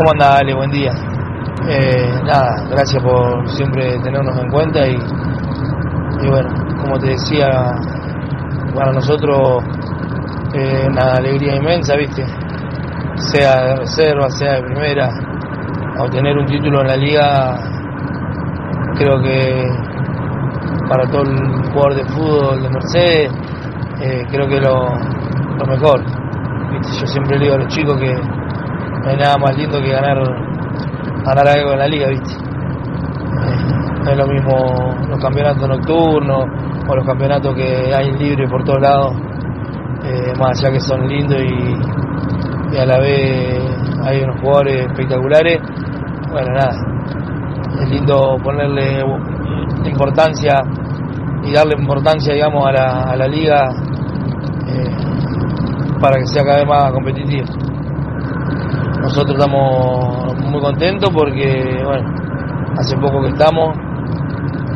¿Cómo anda, Ale? Buen día. Eh, nada, gracias por siempre tenernos en cuenta y, bueno, como te decía, para nosotros eh, una alegría inmensa, ¿viste? Sea de reserva, sea de primera, obtener un título en la liga, creo que para todo el jugador de fútbol de Mercedes, eh, creo que lo, lo mejor. Yo siempre le digo a los chicos que no hay nada más lindo que ganar ganar algo en la liga, ¿viste? Eh, no es lo mismo los campeonatos nocturnos o los campeonatos que hay libres por todos lados, eh, más allá que son lindos y, y a la vez hay unos jugadores espectaculares. Bueno, nada, es lindo ponerle importancia y darle importancia, digamos, a la, a la liga eh, para que sea cada vez más competitiva. Nosotros estamos muy contentos porque, bueno, hace poco que estamos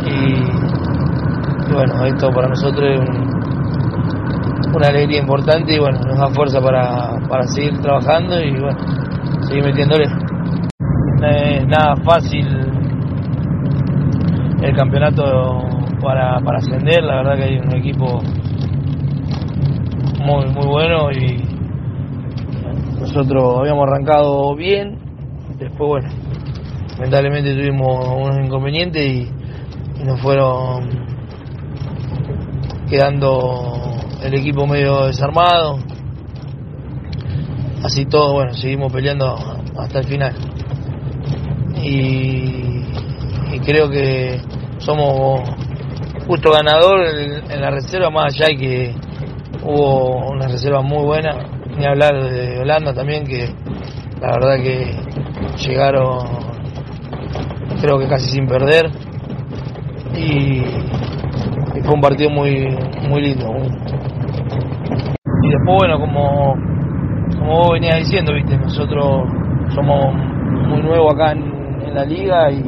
y, bueno, esto para nosotros es un- una alegría importante y bueno, nos da fuerza para, para seguir trabajando y bueno, seguir metiéndole. No es nada fácil el campeonato para, para ascender, la verdad que hay un equipo muy muy bueno y nosotros habíamos arrancado bien, después bueno, lamentablemente tuvimos unos inconvenientes y, y nos fueron quedando el equipo medio desarmado. Así todo, bueno, seguimos peleando hasta el final. Y, y creo que somos justo ganador en, en la reserva, más allá de que hubo una reserva muy buena, ni hablar de Holanda también, que la verdad que llegaron creo que casi sin perder y, fue un partido muy muy lindo. Y después bueno como como vos venías diciendo, viste, nosotros somos muy nuevos acá en, en la liga y,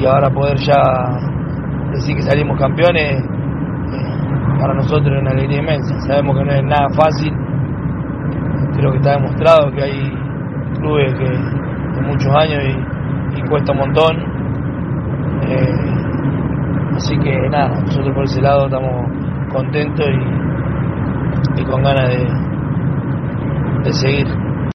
y ahora poder ya decir que salimos campeones para nosotros es una alegría inmensa. Sabemos que no es nada fácil, creo que está demostrado que hay clubes que de muchos años y, cuesta un montón. Eh, así que nada, nosotros por ese lado estamos contentos y, con ganas de seguir.